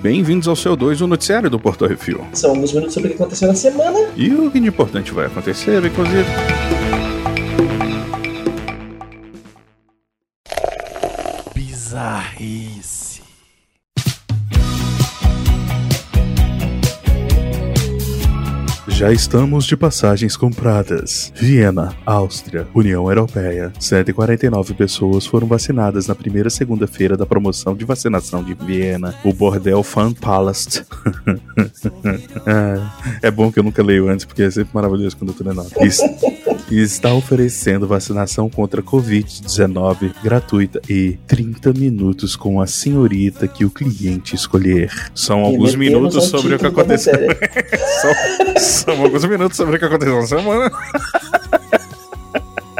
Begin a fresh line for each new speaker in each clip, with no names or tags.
Bem-vindos ao seu 2, o noticiário do Porto Refil.
São alguns minutos sobre o que aconteceu na semana.
E o que de importante vai acontecer, inclusive.
Bizarrice.
Já estamos de passagens compradas. Viena, Áustria, União Europeia. 149 pessoas foram vacinadas na primeira segunda-feira da promoção de vacinação de Viena, o Bordel Fan Palast. é bom que eu nunca leio antes, porque é sempre maravilhoso quando eu tô lendo. E está oferecendo vacinação contra Covid-19 gratuita e 30 minutos com a senhorita que o cliente escolher. São alguns minutos sobre o que aconteceu. São, são alguns minutos sobre o que aconteceu na semana.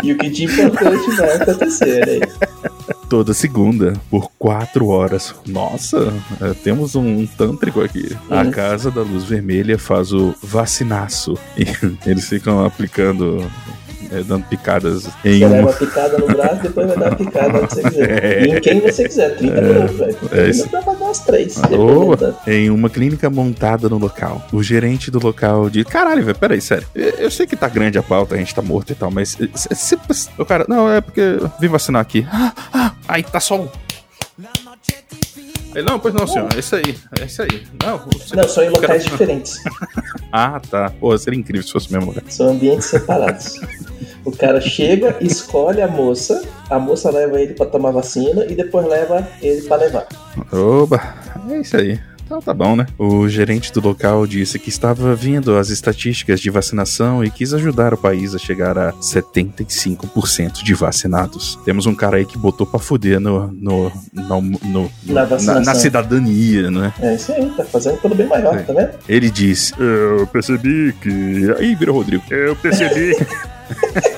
E o que de importante vai acontecer, né?
Toda segunda, por quatro horas. Nossa, é, temos um tântrico aqui. A
Uhum.
Casa da Luz Vermelha faz o vacinaço. E eles ficam aplicando, é, dando picadas em
Você leva picada no braço, depois vai dar uma picada onde você quiser. E em quem você quiser, 30 minutos, velho. 30
é isso.
minutos dá pra dar umas três.
Em uma clínica montada no local. O gerente do local diz: Caralho, velho, peraí, sério. Eu, sei que tá grande a pauta, a gente tá morto e tal, mas. se- se- o cara, não, é porque vim vacinar aqui. Ah, ah, aí tá só um. Ele, não, pois não, senhor. É isso aí. É isso aí. Não, você-
Não, são em locais diferentes.
Ah, tá. Pô, seria incrível se fosse o mesmo lugar.
São ambientes separados. O cara chega, escolhe a moça, a moça leva ele pra tomar vacina e depois leva ele pra levar.
Oba, é isso aí. Então tá bom, né? O gerente do local disse que estava vendo as estatísticas de vacinação e quis ajudar o país a chegar a 75% de vacinados. Temos um cara aí que botou pra fuder no, no, no, no-
Na vacinação.
na cidadania, né?
É isso aí, tá fazendo pelo bem maior,
É.
tá vendo?
Ele disse: Eu percebi que. Aí vira Rodrigo.
Eu percebi.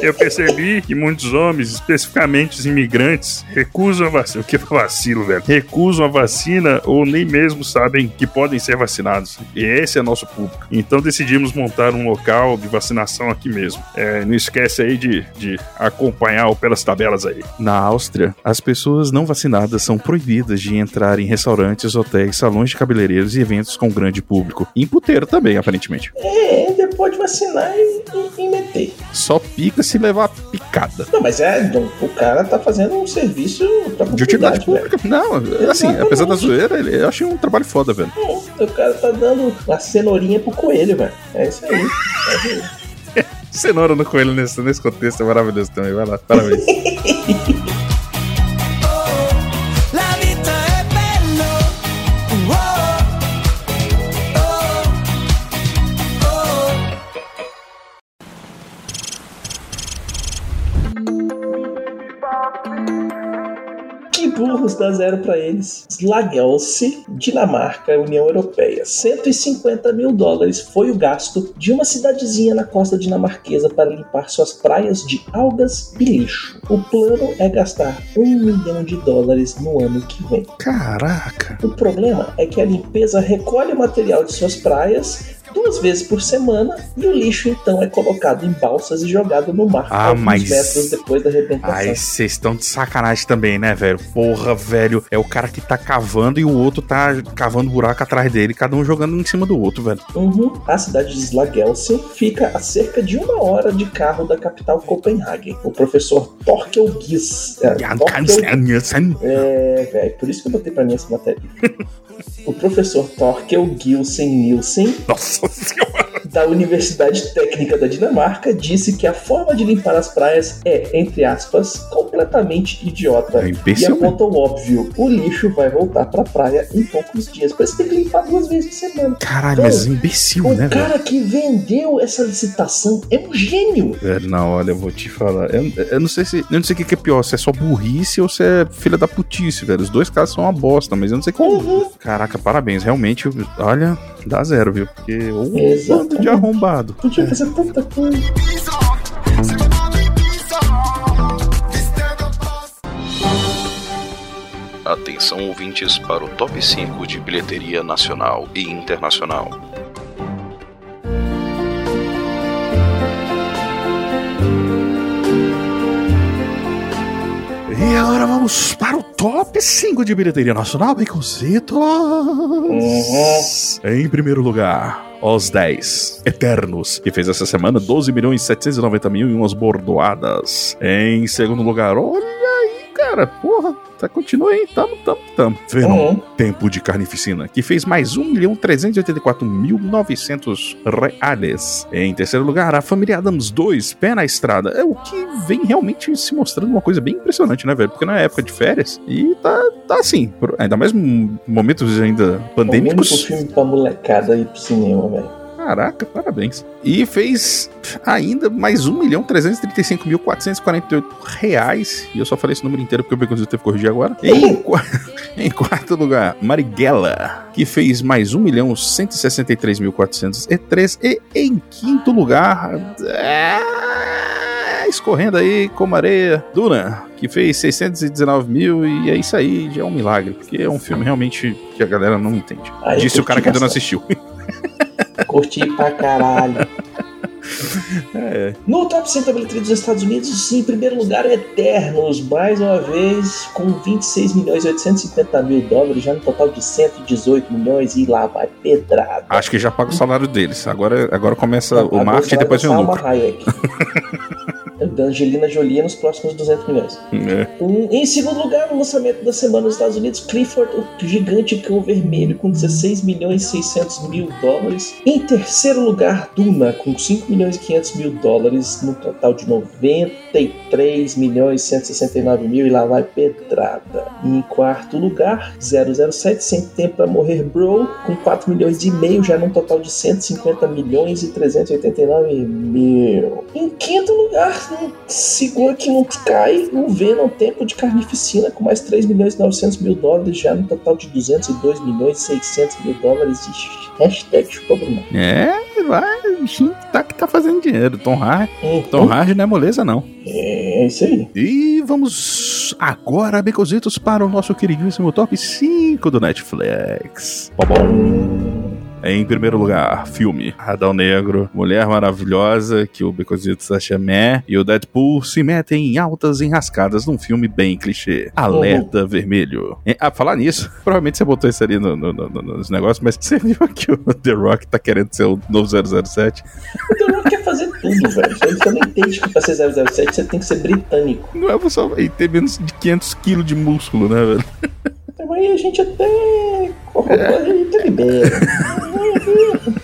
Eu percebi que muitos homens, especificamente os imigrantes, recusam a vacina. O que é vacilo, velho? Recusam a vacina ou nem mesmo sabem que podem ser vacinados. E esse é nosso público. Então decidimos montar um local de vacinação aqui mesmo. É, não esquece aí de, de acompanhar pelas tabelas aí.
Na Áustria, as pessoas não vacinadas são proibidas de entrar em restaurantes, hotéis, salões de cabeleireiros e eventos com grande público. E em puteiro também, aparentemente.
É, ainda pode vacinar e, e- e meter.
Só pica se levar picada.
Não, mas é, o cara tá fazendo um serviço pra
De utilidade
comunidade, velho.
pública. Não, assim,
Exatamente.
apesar da zoeira, ele- eu achei um trabalho foda, velho.
É, o cara tá dando a cenourinha pro coelho, velho. É isso aí. É isso aí.
Cenoura no coelho nesse, nesse contexto é maravilhoso também. Vai lá, parabéns.
zero pra eles. Slagelse, Dinamarca, União Europeia. 150 mil dólares foi o gasto de uma cidadezinha na costa dinamarquesa para limpar suas praias de algas e lixo. O plano é gastar um milhão de dólares no ano que vem.
Caraca.
O problema é que a limpeza recolhe o material de suas praias duas vezes por semana e o lixo então é colocado em balsas e jogado no mar
Ah,
alguns
mas-
metros depois da arrebentação.
Ai, vocês estão de sacanagem também, né, velho? Porra, velho. É o cara que tá cavando e o outro tá cavando buraco atrás dele, cada um jogando em cima do outro, velho.
Uhum. A cidade de Slagelse fica a cerca de uma hora de carro da capital Copenhague. O professor Torkel Gies. É, Torkel, é velho, por isso que eu botei pra mim essa matéria. o professor Torkel Gilsen Nielsen, da Universidade Técnica da Dinamarca, disse que a forma de limpar as praias é, entre aspas, completamente idiota.
É
e
imbecil,
aponta o óbvio: o lixo vai voltar pra praia em poucos dias. Por isso tem que limpar duas vezes por semana.
Caralho, mas imbecil,
O
né, velho?
cara que vendeu essa licitação é um gênio.
Velho, não, olha, eu vou te falar. Eu, eu não sei se. Eu não sei o que que é pior, se é só burrice ou se é filha da putice, velho. Os dois casos são uma bosta, mas eu não sei qual.
Uhum.
Caraca, parabéns. Realmente, olha, dá zero, viu? Porque o bando de arrombado.
Podia fazer tanta coisa.
Atenção ouvintes para o top 5 de bilheteria nacional e internacional.
Agora vamos para o top 5 de bilheteria nacional, Baconzitos. Em primeiro lugar, Os 10 Eternos, que fez essa semana 12 milhões 790 mil e umas bordoadas. Em segundo lugar, olha cara, porra, tá, continua aí, tamo, tamo, tamo. Venom,
Uhum.
Tempo de Carnificina, que fez mais 1 milhão 384 mil 900 reais. Em terceiro lugar, A Família Adams 2, Pé na Estrada. É o que vem realmente se mostrando uma coisa bem impressionante, né, velho? Porque não é época de férias e tá, tá assim, ainda mais momentos ainda
O único
pandêmicos.
filme pra molecada ir pro cinema, velho.
Caraca, parabéns. E fez ainda mais 1 milhão 335 mil 448 reais. E eu só falei esse número inteiro porque o Beconzito teve que corrigir agora. Em, em quarto lugar, Marighella, que fez mais 1 milhão 163 mil 403. E em quinto lugar, é, escorrendo aí como areia, Duna, que fez 619 mil. E é isso aí, já é um milagre. Porque é um filme realmente que a galera não entende.
Aí
Disse o cara que ainda não assistiu.
Curti pra caralho.
É.
No top 100 da bilheteria dos Estados Unidos, em primeiro lugar, Eternos, mais uma vez, com 26 milhões e 850 mil dólares, já no total de 118 milhões, e lá vai pedrada.
Acho que já paga o salário deles. Agora, agora começa o marketing e depois vem o
Salma
lucro.
Da Angelina Jolie nos próximos 200 milhões.
É.
Um- em segundo lugar, no lançamento da semana nos Estados Unidos, Clifford, o gigante cão vermelho, com 16 milhões e 600 mil dólares. Em terceiro lugar, Duna, com 5 milhões e 500 mil dólares, no total de 93 milhões e 169 mil, e lá vai pedrada. Em quarto lugar, 007, Sem Tempo para Morrer Bro, com 4 milhões e meio, já num total de 150 milhões e 389 mil. Em quinto lugar, segura que não cai, o Venom Tempo de Carnificina, com mais 3 milhões e 900 mil dólares, já no total de 202 milhões e 600 mil dólares. Hashtag chupa Bruno.
É, vai, o bichinho tá que tá fazendo dinheiro. Tom Hardy,
Hum,
Tom Hardy não é moleza, não.
É isso aí.
E vamos agora, Becositos, para o nosso queridíssimo top 5 do Netflix. Bom, bom. Em primeiro lugar, filme Adão Negro, Mulher Maravilhosa, que o Becositos acha meh, e o Deadpool se metem em altas enrascadas num filme bem clichê. Alerta Vermelho. E, ah, falar nisso, provavelmente você botou isso ali no, no- no- no- nos negócios, mas você viu que o The Rock tá querendo ser o novo 007?
O The Rock quer fazer tudo, velho. Você não entende que pra ser 007 você tem que ser britânico.
Não é só e ter menos de 500 quilos de músculo, né, velho?
Então aí a gente até e tá libera.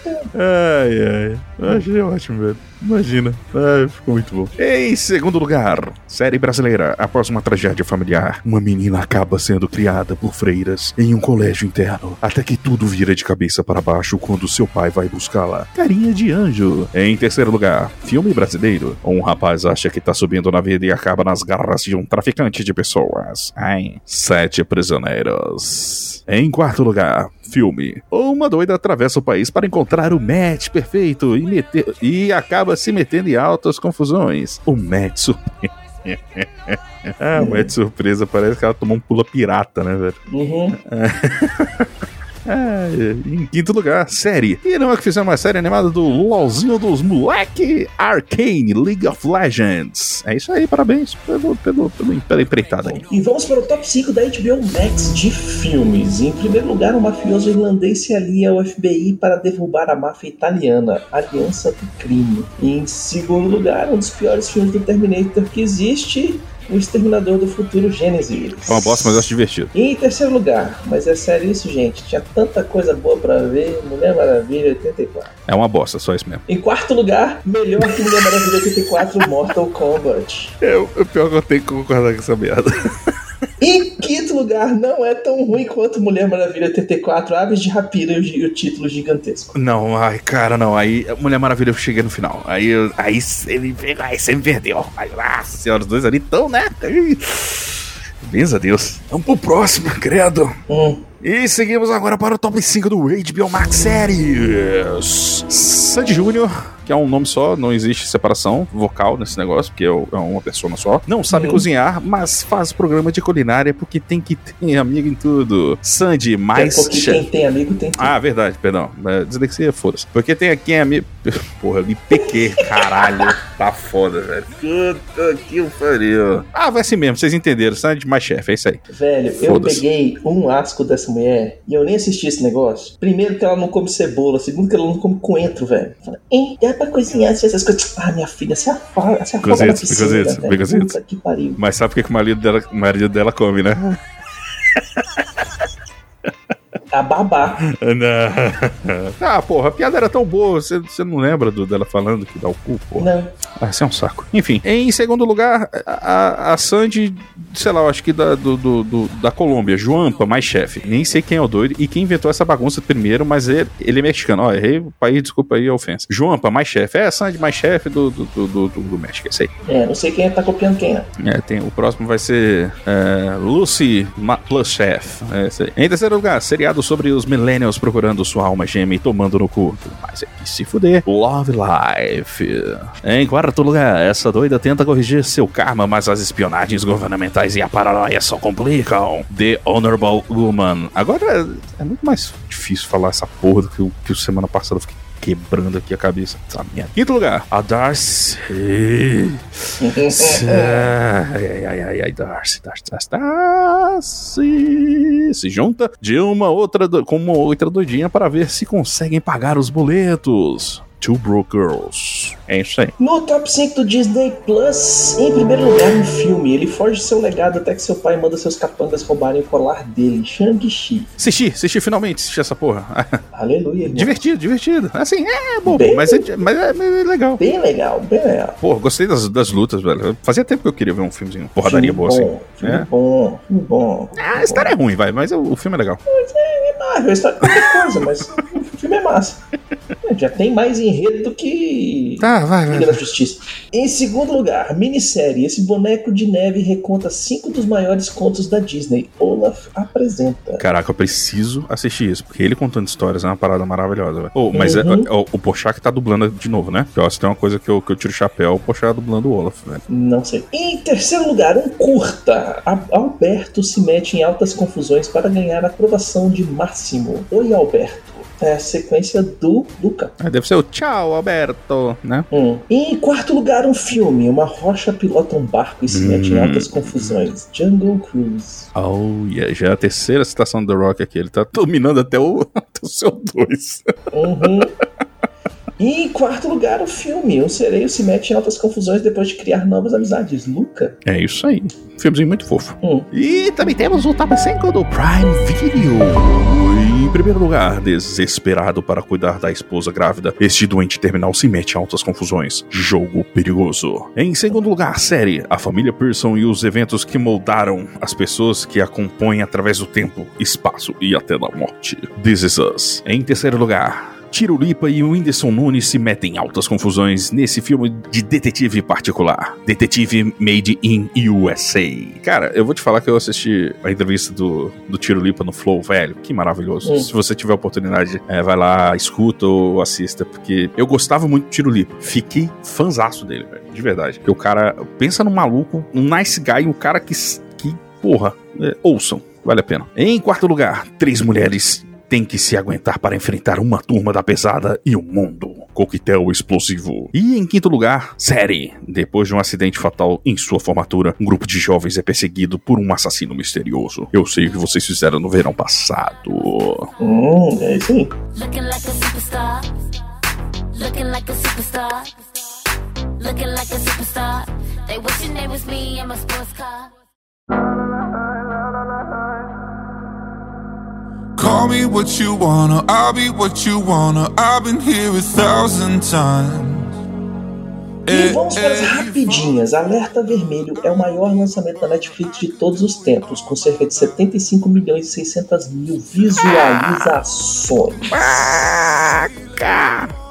Ai, ai. Eu achei ótimo, velho. Imagina. Ai, ficou muito bom. Em segundo lugar, série brasileira. Após uma tragédia familiar, uma menina acaba sendo criada por freiras em um colégio interno. Até que tudo vira de cabeça para baixo quando seu pai vai buscá-la. Carinha de anjo. Em terceiro lugar, filme brasileiro. Um rapaz acha que tá subindo na vida e acaba nas garras de um traficante de pessoas. Ai. Sete prisioneiros. Em quarto lugar, filme. Uma doida atravessa o país para encontrar o match perfeito e, meter- e acaba se metendo em altas confusões. O match surpresa. ah, o match surpresa. Parece que ela tomou um pula pirata, né, velho?
Uhum.
Ah, em quinto lugar, série. E não é que fizeram uma série animada do LOLzinho dos moleque Arcane League of Legends. É isso aí, parabéns pelo, pelo, pelo, pela empreitada aí.
E vamos para o top 5 da HBO Max de filmes. Em primeiro lugar, um mafioso irlandês se alia ao FBI para derrubar a máfia italiana, Aliança do Crime. Em segundo lugar, um dos piores filmes do Terminator que existe, O Exterminador do Futuro Gênesis.
É uma bosta, mas eu acho divertido.
E em terceiro lugar, mas é sério isso, gente, tinha tanta coisa boa pra ver, Mulher Maravilha 84.
É uma bosta, só isso mesmo.
Em quarto lugar, melhor que Mulher Maravilha 84, Mortal Kombat.
É, o pior que eu tenho que concordar com essa merda.
Em quinto lugar, não é tão ruim quanto Mulher Maravilha 84, Aves de Rapina e o, título gigantesco.
Não, ai, cara, não. Aí, Mulher Maravilha, eu cheguei no final. Aí, eu- aí você me, aí você me perdeu. Aí, nossa senhora, os dois ali tão, né? Ai, Benza a Deus. Vamos pro próximo, credo.
Hum,
E seguimos agora para o top 5 do HBO Max Series. Sandy Júnior, que é um nome só, não existe separação vocal nesse negócio, porque é é uma pessoa só. Não sabe
Uhum.
cozinhar, mas faz programa de culinária porque tem que ter amigo em tudo. Sandy,
É
mais
porque
chefe.
quem tem amigo tem tudo.
Ah, verdade, perdão. É, Dislexia, foda-se. Porque tem aqui a minha. Porra, me pequei, caralho. Tá foda, velho. Puta que pariu. Ah, vai assim mesmo, vocês entenderam. Sandy mais chefe, é isso aí.
Velho, eu peguei um asco dessa mulher e eu nem assisti esse negócio. Primeiro que ela não come cebola, segundo que ela não come coentro, velho. Fala, hein, pra cozinhar assim, essas coisas. Ah, minha filha, se afoga, se afoga
Bigozitos,
piscina,
bigozitos,
velho. Puta que pariu.
Mas sabe o que, que o marido dela, o marido dela come, né?
A babá.
Ah, porra, a piada era tão boa. Você, você não lembra do- dela falando que dá o cu, porra?
Não.
Ah, isso é um saco. Enfim, em segundo lugar, a, a Sandy, sei lá, eu acho que da, do, do- do- da Colômbia, Joampa, mais chefe. Nem sei quem é o doido e quem inventou essa bagunça primeiro, mas ele, ele é mexicano. Ó, errei o país, desculpa aí a ofensa. Joampa, mais chefe. É a Sandy, mais chefe do, do, do, do, do- do México, é isso aí.
É, não sei quem tá copiando quem, né?
É, tem, o próximo vai ser é, Lucy Ma- Plus Chef. É isso aí. Em terceiro lugar, seriado sobre os millennials procurando sua alma gêmea e tomando no cu. Mas é que se fuder. Love Life. Em quarto lugar, essa doida tenta corrigir seu karma, mas as espionagens governamentais e a paranoia só complicam. The Honorable Woman. Agora é muito mais difícil falar essa porra do que o que o semana passada eu fiquei quebrando aqui a cabeça. Essa merda. Quinto lugar, a Darcy. ai, ai, ai, ai, ai, Darcy, Darcy, Darcy, Darcy. Se junta de uma outra com uma outra doidinha para ver se conseguem pagar os boletos. Two Broke Girls. É isso aí.
No top 5 do Disney Plus, em primeiro lugar, um filme. Ele foge seu legado até que seu pai manda seus capangas roubarem o colar dele. Shang-Chi.
Assisti, assisti finalmente, assisti essa porra.
Aleluia. irmão.
divertido, divertido. Assim, é bobo,
Bem-
mas é, mas é, mas é legal.
Bem legal, bem legal.
Pô, gostei das, das lutas, velho. Fazia tempo que eu queria ver um filmezinho, porradaria
Filme
boa assim.
bom, Filme
É?
bom, filme bom.
Ah, a história é ruim, vai, mas o, o filme é legal.
É Marvel, história é qualquer coisa, mas filme é massa. É, Já tem mais enredo do que
Tá, vai,
Liga da Justiça. Em segundo lugar, minissérie. Esse boneco de neve reconta cinco dos maiores contos da Disney. Olaf apresenta.
Caraca, eu preciso assistir isso, porque ele contando histórias é uma parada maravilhosa, velho. Oh, mas
Uhum.
é, o, o Pochá que tá dublando de novo, né? Porque, ó, se tem uma coisa que eu, que eu tiro o chapéu, o Pochá dublando o Olaf, velho.
Não sei. Em terceiro lugar, um curta. A- Alberto se mete em altas confusões para ganhar a aprovação de Máximo. Oi, Alberto. É a sequência do Luca.
Ah, deve ser o Tchau, Alberto, né?
Hum. Em quarto lugar, um filme. Uma rocha pilota um barco e se mete em altas confusões. Jungle Cruise.
Oh, yeah, já é a terceira citação do The Rock aqui. Ele tá dominando até o, até o seu 2.
Uhum. E em quarto lugar, o filme. Um sereio se mete em altas confusões depois de criar novas amizades. Luca.
É isso aí. Filmezinho muito fofo.
Hum.
E também temos o top 5 do Prime Video. Em primeiro lugar, desesperado para cuidar da esposa grávida, este doente terminal se mete em altas confusões. Jogo perigoso. Em segundo lugar, série A Família Pearson e os eventos que moldaram as pessoas que a compõem através do tempo, espaço e até da morte. This Is Us. Em terceiro lugar, Tiro Lipa e o Whindersson Nunes se metem em altas confusões nesse filme de detetive particular. Detetive Made in USA. Cara, eu vou te falar que eu assisti a entrevista do, do Tiro Lipa no Flow, velho. Que maravilhoso. Se você tiver oportunidade, é, vai lá, escuta ou assista, porque eu gostava muito do Tiro Lipa. Fiquei fanzaço dele, velho. De verdade. Porque o cara, pensa num maluco, um nice guy, um cara que, que porra, é, ouçam. Vale a pena. Em quarto lugar, três mulheres têm que se aguentar para enfrentar uma turma da pesada e o mundo. Coquetel explosivo. E em quinto lugar, série. Depois de um acidente fatal em sua formatura, um grupo de jovens é perseguido por um assassino misterioso. Eu sei o que vocês fizeram no verão passado.
Hum, é isso aí.
Looking like a superstar. Looking like a superstar. Looking like a superstar. They wish your name was me in my sports car.
Call me what you wanna, I'll be what you wanna. I've been here a thousand times.
E vamos para as rapidinhas. Alerta Vermelho é o maior lançamento da Netflix de todos os tempos, com cerca de 75 milhões e 600 mil visualizações.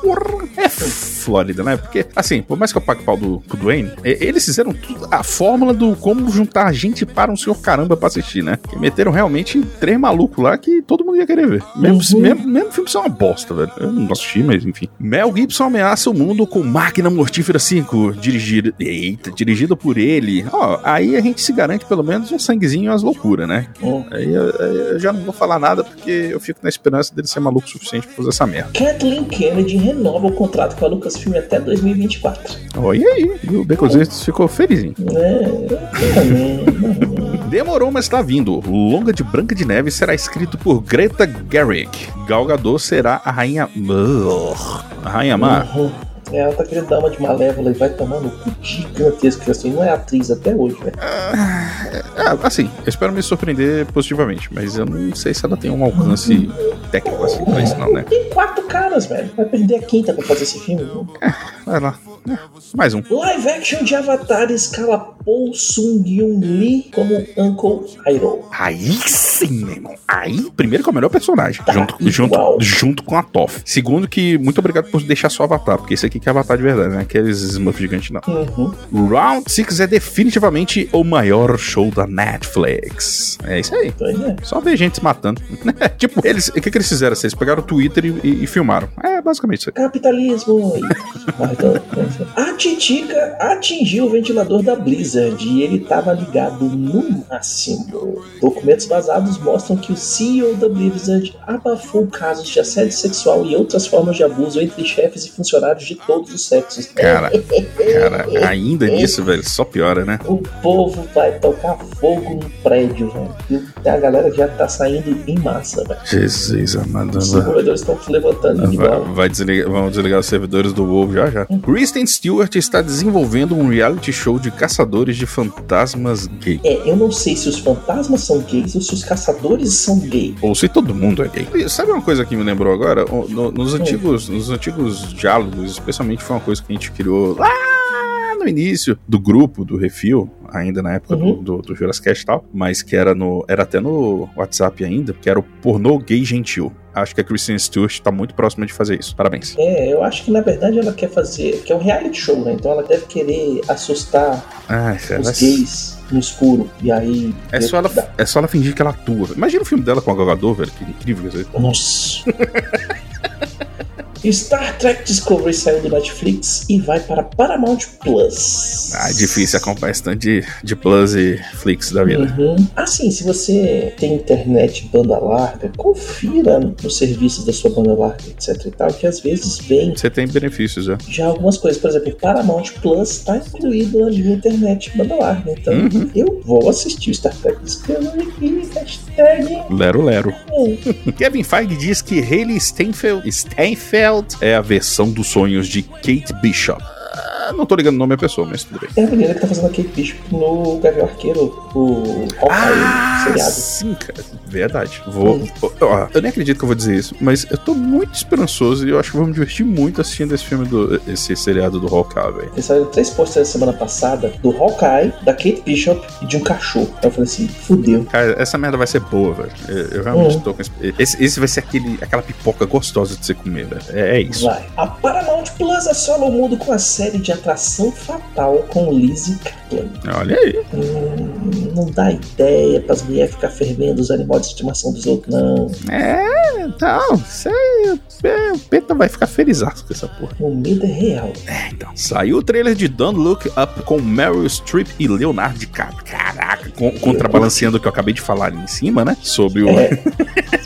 Porra, é Flórida, né? Porque, assim, por mais que eu pague pau do, pro Dwayne, e- eles fizeram tudo, a fórmula do como juntar gente para um senhor caramba pra assistir, né? Que meteram realmente três malucos lá que todo mundo ia querer ver. Mesmo, se- mesmo, mesmo filme ser uma bosta, velho. Eu não assisti, mas enfim. Mel Gibson ameaça o mundo com Máquina Mortífera 5, dirigido. Eita, dirigido por ele. Ó, aí a gente se garante pelo menos um sanguezinho e umas loucuras, né?
Hum.
Aí eu, aí eu já não vou falar nada porque eu fico na esperança dele ser maluco o suficiente pra fazer essa merda.
Kathleen Kennedy renova o contrato com a Lucasfilm até 2024.
Ó, e aí? E o Becozitos ficou felizinho.
É, também.
Demorou, mas tá vindo. Longa de Branca de Neve será escrito por Greta Gerwig. Gal Gadot será a rainha... A rainha má.
Uhum. É, ela tá querendo dar uma de malévola e vai tomando um cu gigantesco assim, não é atriz até hoje, velho.
Ah, assim, eu espero me surpreender positivamente, mas eu não sei se ela tem um alcance técnico assim pra isso não, né?
Tem quatro caras, velho. Vai perder a quinta pra fazer esse filme. viu?
Vai lá. É, Mais um.
Live action de Avatar escala Paul Sung-yoon Lee como Uncle Iroh.
Aí sim, meu irmão. Aí, primeiro que é o melhor personagem.
Tá
junto,
igual.
junto, junto com a Toph. Segundo que, muito obrigado por deixar só Avatar, porque esse aqui que é Avatar de verdade, né? Aqueles Smurf gigantes não.
Uhum.
Round 6 é definitivamente o maior show da Netflix. É isso aí.
É.
Só ver gente se matando. tipo, eles. O que, que eles fizeram? Eles pegaram o Twitter e, e- e filmaram. É basicamente isso aí.
Capitalismo. A Titica atingiu o ventilador da Blizzard e ele estava ligado no máximo. Documentos vazados mostram que o CEO da Blizzard abafou casos de assédio sexual e outras formas de abuso entre chefes e funcionários de todos os sexos.
Cara, cara, ainda nisso, velho, só piora, né?
O povo vai tocar fogo no prédio, velho. E a galera já tá saindo em massa, velho.
Jesus amado.
Os desenvolvedores estão levantando de
Vai, vai desligar, vão desligar os servidores do WoW já já. Kristen Stewart está desenvolvendo um reality show de caçadores de fantasmas gay.
É, eu não sei se os fantasmas são gays ou se os caçadores são gays.
Ou se todo mundo é gay. E Sabe uma coisa que me lembrou agora? No- nos, antigos, nos antigos diálogos, especialmente foi uma coisa que a gente criou lá no início do grupo, do Refil, ainda na época do,
Uhum.
do, do Jurascast e tal, mas que era no. Era até no WhatsApp ainda, que era o pornô gay gentil. Acho que a Kristen Stewart tá muito próxima de fazer isso. Parabéns.
É, eu acho que na verdade ela quer fazer. que é um reality show, né? Então ela deve querer assustar
Ai, cara,
os
mas-
gays no escuro. E aí.
É só, ela, é só ela fingir que ela atua. Imagina o filme dela com a Gal Gadot, velho. Que incrível isso aí.
Nossa. Star Trek Discovery saiu do Netflix e vai para Paramount Plus.
Ah, é difícil acompanhar esse tanto de, de plus e flicks da vida.
Uhum. Assim, se você tem internet banda larga, confira nos serviços da sua banda larga, etc e tal, que às vezes vem
Você tem benefícios, já.
já algumas coisas. Por exemplo, Paramount Plus está incluído na minha internet banda larga. Então,
Uhum.
eu vou assistir o Star Trek Discovery e hashtag...
Lero Lero.
é.
Kevin Feige diz que Hayley Steinfeld, Steinfeld é a versão dos sonhos de Kate Bishop. Ah, não tô ligando o nome da pessoa, mas tudo bem.
É a menina que tá fazendo a Kate Bishop no Gavião Arqueiro, o Hawkeye seriado.
sim, cara. Verdade. Vou. ó, eu nem acredito que eu vou dizer isso, mas eu tô muito esperançoso e eu acho que vou me divertir muito assistindo esse filme do. esse seriado do Hawkeye, velho.
Eles saíram três posters semana passada do Hawkeye, da Kate Bishop e de um cachorro. Aí eu falei assim, fudeu.
Cara, essa merda vai ser boa, velho. Eu, eu realmente
Uhum.
tô com esse, esse. esse vai ser aquele, aquela pipoca gostosa de você comer, velho. É, é isso.
Vai. A Paramount Plus assola o mundo com a série de atração fatal com Lizzie Kaplan.
Olha aí.
Hum, não dá ideia pras mulheres ficar fervendo os animais de estimação dos outros, não.
É, então, aí, é, o Peta vai ficar feliz com essa porra.
O medo é real.
Então, saiu o trailer de Don't Look Up com Meryl Streep e Leonardo DiCaprio. Caraca, com- contrabalanceando o que eu acabei de falar ali em cima, né? Sobre o.
É,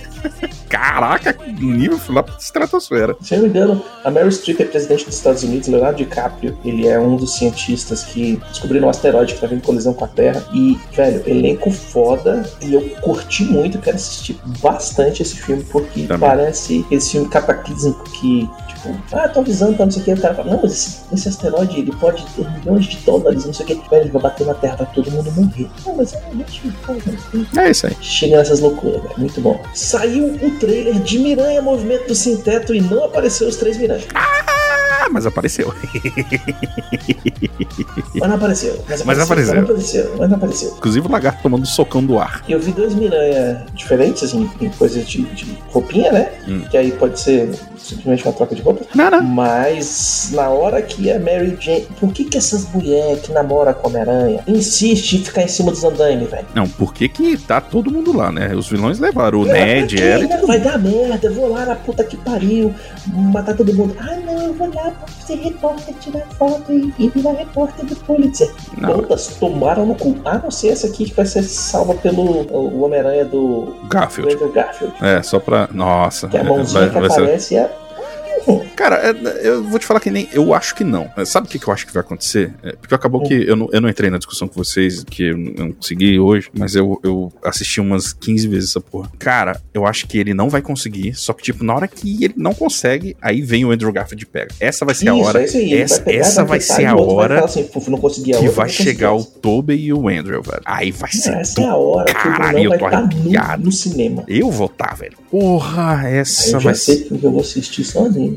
Caraca, o nível lá pra estratosfera.
se eu não me engano, a Meryl Streep é presidente dos Estados Unidos, Leonardo DiCaprio, ele é um dos cientistas que descobriram um asteroide que tá vindo em colisão com a Terra. E, velho, elenco foda. E eu curti muito, quero assistir bastante esse filme, porque
Também.
parece esse filme cataclísmico que, ah, tô avisando, tá, não sei o que. O cara fala, não, mas esse, esse asteroide ele pode ter milhões de dólares, não sei o que. Ele vai bater na Terra, vai todo mundo morrer. Não, mas é a gente, cara,
É isso aí.
Chega nessas loucuras, velho. Muito bom. Saiu o trailer de Miranha Movimento do Sem Teto e não apareceu os três Miranha.
Ah, mas apareceu.
Mas não apareceu. Mas
Mas
apareceu. Mas não apareceu. Mas não apareceu.
Inclusive o lagarto tomando um socão do ar.
Eu vi dois Miranha diferentes, assim, em coisas de, de roupinha, né?
Hum.
Que aí pode ser simplesmente uma troca de roupa.
Não, não.
Mas na hora que a Mary Jane. Por que, que essas mulheres que namoram com a Homem-Aranha insistem em ficar em cima dos andaimes, velho?
Não, por que que tá todo mundo lá, né? Os vilões levaram o
Ah,
Ned, ela
Não, Vai dar merda, vou lá na puta que pariu, matar todo mundo. Ah, não, eu vou lá ser repórter, tirar foto e, e virar repórter do Pulitzer.
Não.
Todas tomaram no cu. A não ser essa aqui que vai ser salva pelo Homem-Aranha do
Garfield.
Andrew Garfield.
É, só pra. Nossa.
Que a mãozinha
vai,
que
vai ser-
aparece é.
Cara, é, eu vou te falar que nem. Eu acho que não. Sabe o que, que eu acho que vai acontecer? É, porque acabou que eu não, eu não entrei na discussão com vocês, que eu não- consegui hoje, mas eu, eu assisti umas 15 vezes essa porra. Cara, eu acho que ele não vai conseguir, só que, tipo, na hora que ele não consegue, aí vem o Andrew Garfield e pega. Essa vai ser a hora.
isso aí.
essa
pegar,
essa vai
gritar,
ser a hora
Vai assim, "Puf, não consegui a
que
outra,
vai chegar o
outra."
Tobey e o Andrew, velho. Aí vai ser.
Essa é a hora
Caralho,
que
eu tô
vai estar no,
arrepiado.
no cinema.
Eu vou tá, velho. Porra, essa
eu já
vai
sei
ser.
porque eu vou assistir sozinho.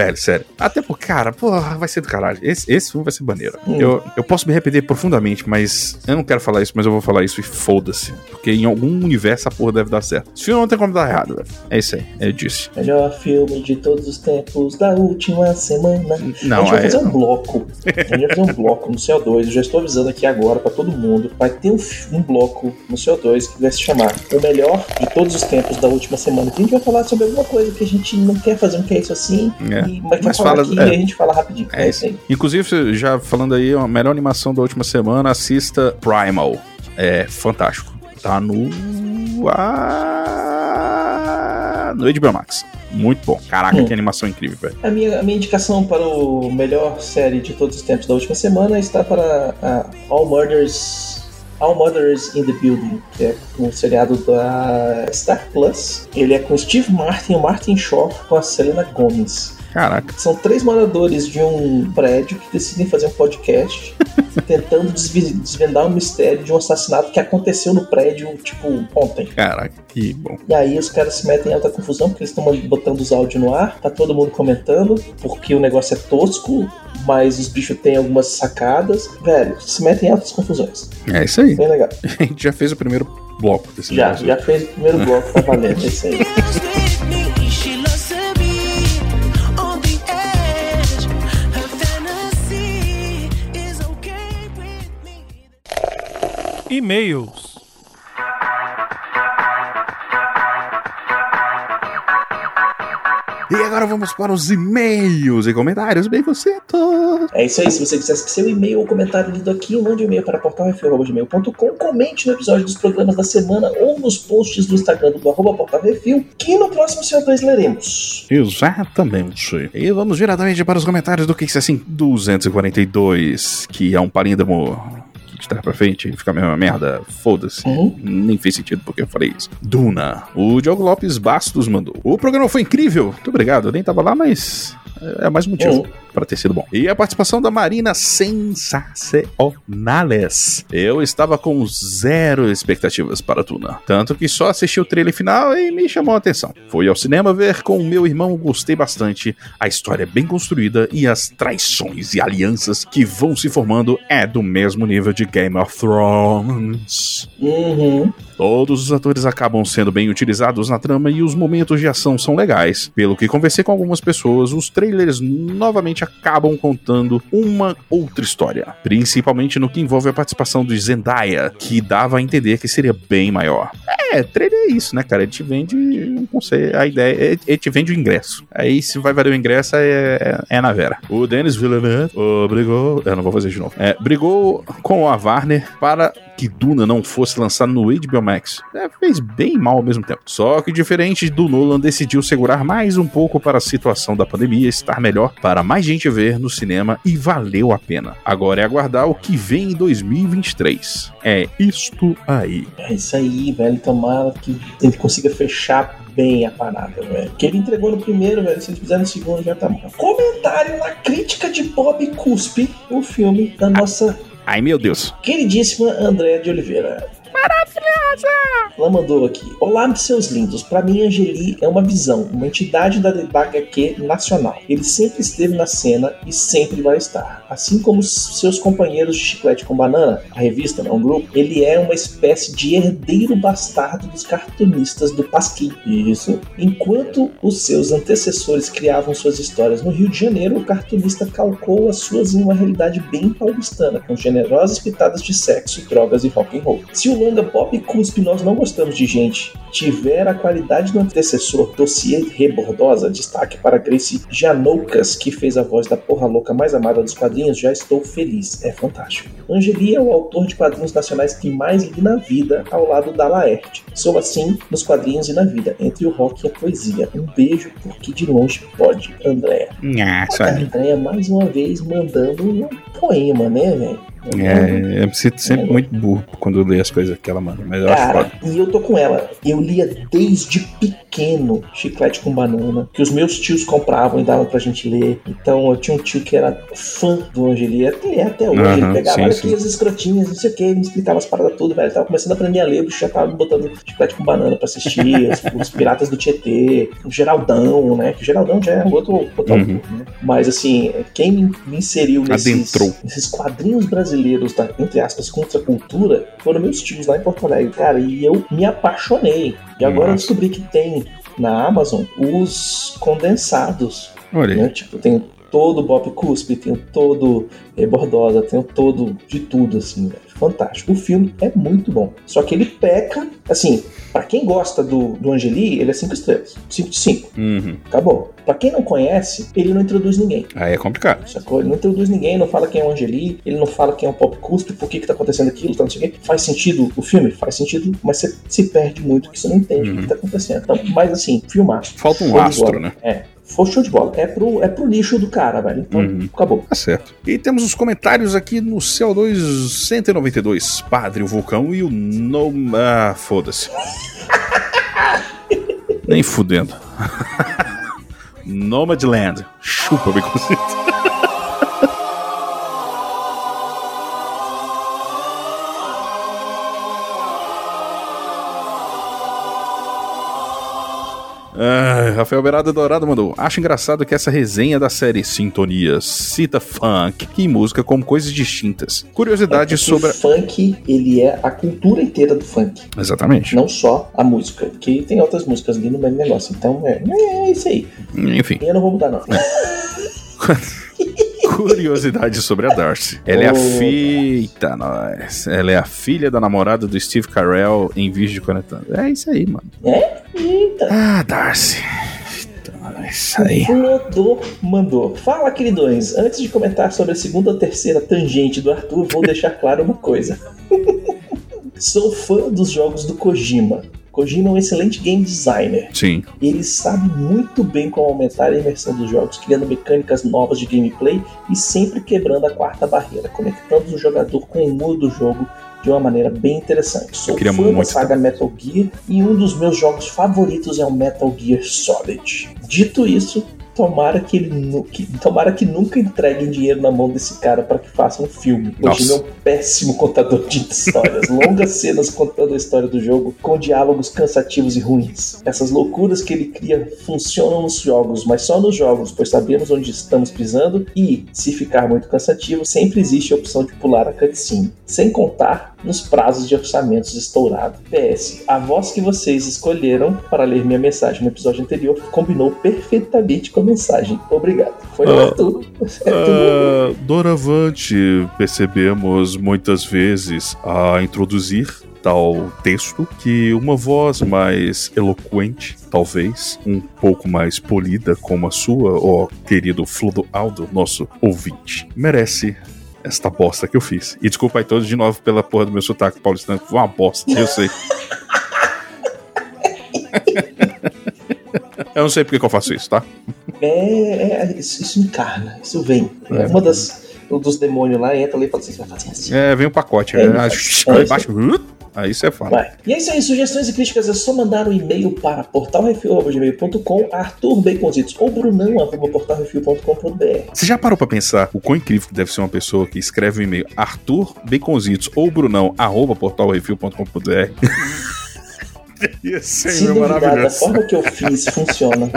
Velho, sério. Até porque, cara, porra, vai ser do caralho. Esse, esse filme vai ser maneiro. Eu, eu posso me arrepender profundamente, mas eu não quero falar isso, mas eu vou falar isso e foda-se. Porque em algum universo a porra deve dar certo. Esse filme não tem como dar errado, velho. É isso aí, eu disse.
Melhor filme de todos os tempos da última semana.
Não,
a gente vai
é-
fazer um bloco. A gente vai fazer um bloco no CO2. Eu já estou avisando aqui agora pra todo mundo. Vai ter um, um bloco no CO2 que vai se chamar O Melhor de Todos os Tempos da Última Semana. Que a gente vai falar sobre alguma coisa que a gente não quer fazer um que é isso assim.
É.
E, mas
Mas fala-
aqui
é.
e a gente fala rapidinho.
É isso aí. Inclusive, já falando aí, a melhor animação da última semana, assista Primal. É fantástico. Tá no. Ah, no HBO Max. Muito bom. Caraca,
Hum.
que animação incrível, velho.
A minha, a minha indicação para o melhor série de todos os tempos da última semana está para a All Murders. All Murders in the Building, que é um seriado da Star Plus. Ele é com Steve Martin, o Martin Short, com a Selena Gomez.
Caraca.
São três moradores de um prédio que decidem fazer um podcast tentando desvendar um mistério de um assassinato que aconteceu no prédio, tipo, ontem.
Caraca, que bom.
E aí os caras se metem em alta confusão porque eles estão botando os áudios no ar, tá todo mundo comentando, porque o negócio é tosco, mas os bichos têm algumas sacadas. Velho, se metem em altas confusões.
É isso aí.
Bem legal.
A gente já fez o primeiro bloco desse
Já,
negócio.
já fez o primeiro bloco, tá valendo, é isso aí.
E-mails.
E agora vamos para os e-mails e comentários bem você
É isso aí, se você quiser que seu e-mail ou comentário lido aqui, mande um e-mail para portalrefil.com, comente no episódio dos programas da semana ou nos posts do Instagram do arroba portalrefil, que no próximo CO2 leremos.
Exatamente. E vamos diretamente para os comentários do que assim 242, que é um palíndromo de trás pra frente fica a mesma merda. Foda-se.
Uhum.
Nem fez sentido porque eu falei isso. Duna. O Diogo Lopes Bastos mandou. O programa foi incrível. Muito obrigado. Eu nem tava lá, mas é mais um motivo.
Uhum.
Pra ter sido bom. E a participação da Marina Sensacionales. Eu estava com zero expectativas para Tuna. Tanto que só assisti o trailer final e me chamou a atenção. Fui ao cinema ver com o meu irmão, gostei bastante. A história é bem construída e as traições e alianças que vão se formando é do mesmo nível de Game of Thrones.
Uhum.
Todos os atores acabam sendo bem utilizados na trama e os momentos de ação são legais. Pelo que conversei com algumas pessoas, os trailers novamente acabam contando uma outra história, principalmente no que envolve a participação do Zendaya, que dava a entender que seria bem maior. É, trailer é isso, né, cara? Ele te vende um conceito, a ideia, ele- te vende o ingresso. Aí se vai valer o ingresso é, é, é na Vera. O Denis Villeneuve brigou, eu não vou fazer de novo. É, brigou com a Warner para que Duna não fosse lançado no HBO Max. É, fez bem mal ao mesmo tempo. Só que diferente do Nolan, decidiu segurar mais um pouco para a situação da pandemia estar melhor para mais gente ver no cinema e valeu a pena. Agora é aguardar o que vem em 2023. É isto aí.
É isso aí, velho. Tomara que ele consiga fechar bem a parada, velho. Que ele entregou no primeiro, velho. Se ele fizer no segundo, já tá bom. Comentário na crítica de Bob Cuspe, o filme da nossa
Ai meu Deus.
queridíssima Andréa de Oliveira. Maravilhosa! Ela mandou aqui. Olá, seus lindos. Pra mim, Angeli é uma visão, uma entidade da, HQ nacional. Ele sempre esteve na cena e sempre vai estar. Assim como os seus companheiros de Chiclete com Banana, a revista, não o grupo, ele é uma espécie de herdeiro bastardo dos cartunistas do Pasquim. Isso. Enquanto os seus antecessores criavam suas histórias no Rio de Janeiro, o cartunista calcou as suas em uma realidade bem paulistana, com generosas pitadas de sexo, drogas e rock and roll. Se o longa Pop Cuspe Nós Não Gostamos de Gente tiver a qualidade do antecessor Dossiê Rebordosa, destaque para Grace Janoucas, que fez a voz da porra louca mais amada dos quadrinhos, já estou feliz. É fantástico. Angeli é o autor de quadrinhos nacionais que mais li na vida, ao lado da Laerte. Sou assim nos quadrinhos e na vida, entre o rock e a poesia. Um beijo, porque de longe pode, Andréa.
Ah,
A Andréa, mais uma vez, mandando um poema, né, velho?
É, eu me sinto sempre muito burro quando eu leio as coisas que ela manda, mas eu acho
Cara,
foda.
e eu tô com ela. Eu lia desde pequeno Chiclete com Banana, que os meus tios compravam e davam pra gente ler. Então eu tinha um tio que era fã do Angeli, ele é até hoje. ele
Aham,
pegava
sim,
olha
sim.
aqui as escrotinhas, não sei o que, ele me explicava as paradas tudo, velho. Eu tava começando a aprender a ler, o bicho já tava me botando Chiclete com Banana pra assistir, os, os Piratas do Tietê, o Geraldão, né? Que o Geraldão já é outro, outro
Uhum.
autor, né? Mas assim, quem me, inseriu nesses,
Adentrou.
esses quadrinhos brasileiros da, entre aspas, contracultura, foram meus tios lá em Porto Alegre, cara, e eu me apaixonei. E agora descobri que tem na Amazon os condensados,
Olha
né? Tipo, tem todo Bob Cuspe, tem todo eh, Bordosa, tem todo de tudo, assim, velho. Fantástico. O filme é muito bom. Só que ele peca, assim, pra quem gosta do, do Angeli, ele é 5 estrelas. 5 de 5.
Uhum.
Acabou. Pra quem não conhece, ele não introduz ninguém.
Aí é complicado.
Sacou? Ele não introduz ninguém, não fala quem é o Angeli, ele não fala quem é o Pop Cuspe, por que que tá acontecendo aquilo, tá não sei o quê. Faz sentido o filme? Faz sentido, mas você se perde muito, que você não entende o que tá acontecendo. Então, mas assim, filmaço.
Falta um astro, né?
É. Foi show de bola. É pro, é pro nicho do cara, velho. Então,
Uhum.
acabou.
Tá certo. E temos os comentários aqui no CO2 192. Padre, o Vulcão e o No... Ah, foda-se. Nem fudendo. Nomadland. Chupa, Baconzito. Ah, Rafael Beirada Dourado mandou. Acho engraçado que essa resenha da série Sintonias cita funk e música como coisas distintas. Curiosidade
É porque
sobre.
O funk, ele é a cultura inteira do funk.
Exatamente.
Não só a música. Porque tem outras músicas ali no mesmo negócio. Então, é, é isso aí.
Enfim.
E eu não vou mudar, não.
Curiosidade sobre a Darcy. Ela é a
Oh.
filha. nós. Ela é a filha da namorada do Steve Carell em Vídeo de 40 anos. É isso aí, mano.
É? Eita.
Ah, Darcy. É isso aí.
Flodor mandou. Fala, queridões. Antes de comentar sobre a segunda ou terceira tangente do Arthur, vou deixar claro uma coisa. Sou fã dos jogos do Kojima. Kojima é um excelente game designer.
Sim.
Ele sabe muito bem como aumentar a imersão dos jogos, criando mecânicas novas de gameplay e sempre quebrando a quarta barreira, conectando o jogador com o mundo do jogo de uma maneira bem interessante. Sou
queria
fã da
muito
saga Metal Gear e um dos meus jogos favoritos é o Metal Gear Solid. Dito isso, tomara que ele que, tomara que nunca entreguem dinheiro na mão desse cara para que faça um filme.
Nossa.
Kojima é um péssimo contador de histórias, longas cenas contando a história do jogo com diálogos cansativos e ruins. Essas loucuras que ele cria funcionam nos jogos, mas só nos jogos, pois sabemos onde estamos pisando e, se ficar muito cansativo, sempre existe a opção de pular a cutscene, sem contar nos prazos de orçamentos estourados. PS, a voz que vocês escolheram para ler minha mensagem no episódio anterior combinou perfeitamente com a mensagem. Obrigado. Foi o
Ah.
Arthur. É tudo
Ah, doravante, percebemos muitas vezes a introduzir tal texto que uma voz mais eloquente, talvez, um pouco mais polida como a sua, ó querido Flodoaldo, nosso ouvinte, merece esta bosta que eu fiz. E desculpa aí todos de novo pela porra do meu sotaque paulistano, foi uma bosta, eu sei. eu não sei porque que eu faço isso, tá?
É, é, isso, isso encarna, isso vem. É. Uma das dos demônios lá entra ali e fala assim: você vai fazer assim.
É, vem um pacote.
É,
né?
é
Aí
isso.
baixa, Aí você fala.
Vai. E é isso aí, sugestões e críticas é só mandar um e-mail para portalrefil.gmail.com, Arthur Baconzitos ou Brunão, arroba portalrefil.com.br.
Você já parou pra pensar o quão incrível que deve ser uma pessoa que escreve um e-mail Arthur Baconzitos ou Brunão, Ia ser
Se
meu
duvidar da forma que eu fiz funciona,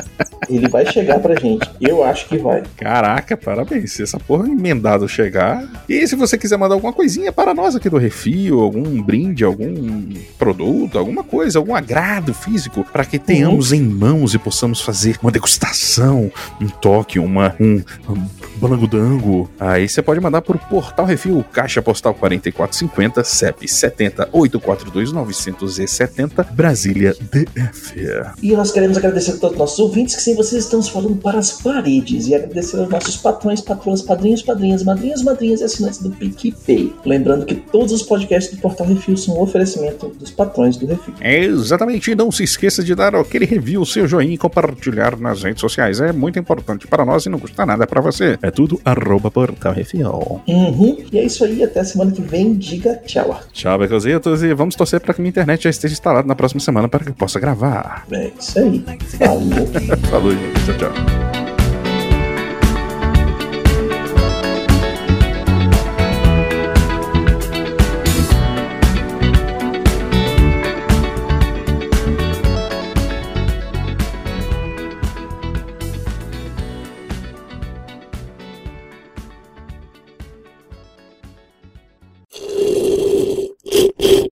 ele vai chegar pra gente. Eu acho que vai.
Caraca, parabéns. Se essa porra emendado chegar. E se você quiser mandar alguma coisinha para nós aqui do Refil, algum brinde, algum produto, alguma coisa, algum agrado físico, para que tenhamos em mãos e possamos fazer uma degustação, um toque, uma, um, um balangudango, aí você pode mandar por Portal Refil, Caixa Postal 4450, CEP 70 842 970, Brasília DF.
E nós queremos agradecer a todos os nossos ouvintes, que sem vocês estamos falando para as paredes. E agradecer aos nossos patrões, patroas, padrinhos, padrinhas, madrinhas, madrinhas e assinantes do PicPay. Lembrando que todos os podcasts do Portal Refil são um oferecimento dos patrões do Refil.
É exatamente, e não se esqueça de dar aquele review, seu joinha e compartilhar nas redes sociais. É muito importante para nós e não custa nada para você. É tudo arroba Portal Refil.
Uhum. E é isso aí, até a semana que vem. Diga tchau.
Tchau, Becositos, e vamos torcer para que minha internet já esteja instalada na próxima semana para que eu possa gravar.
É isso aí. Falou.
Falou, gente. Tchau, tchau.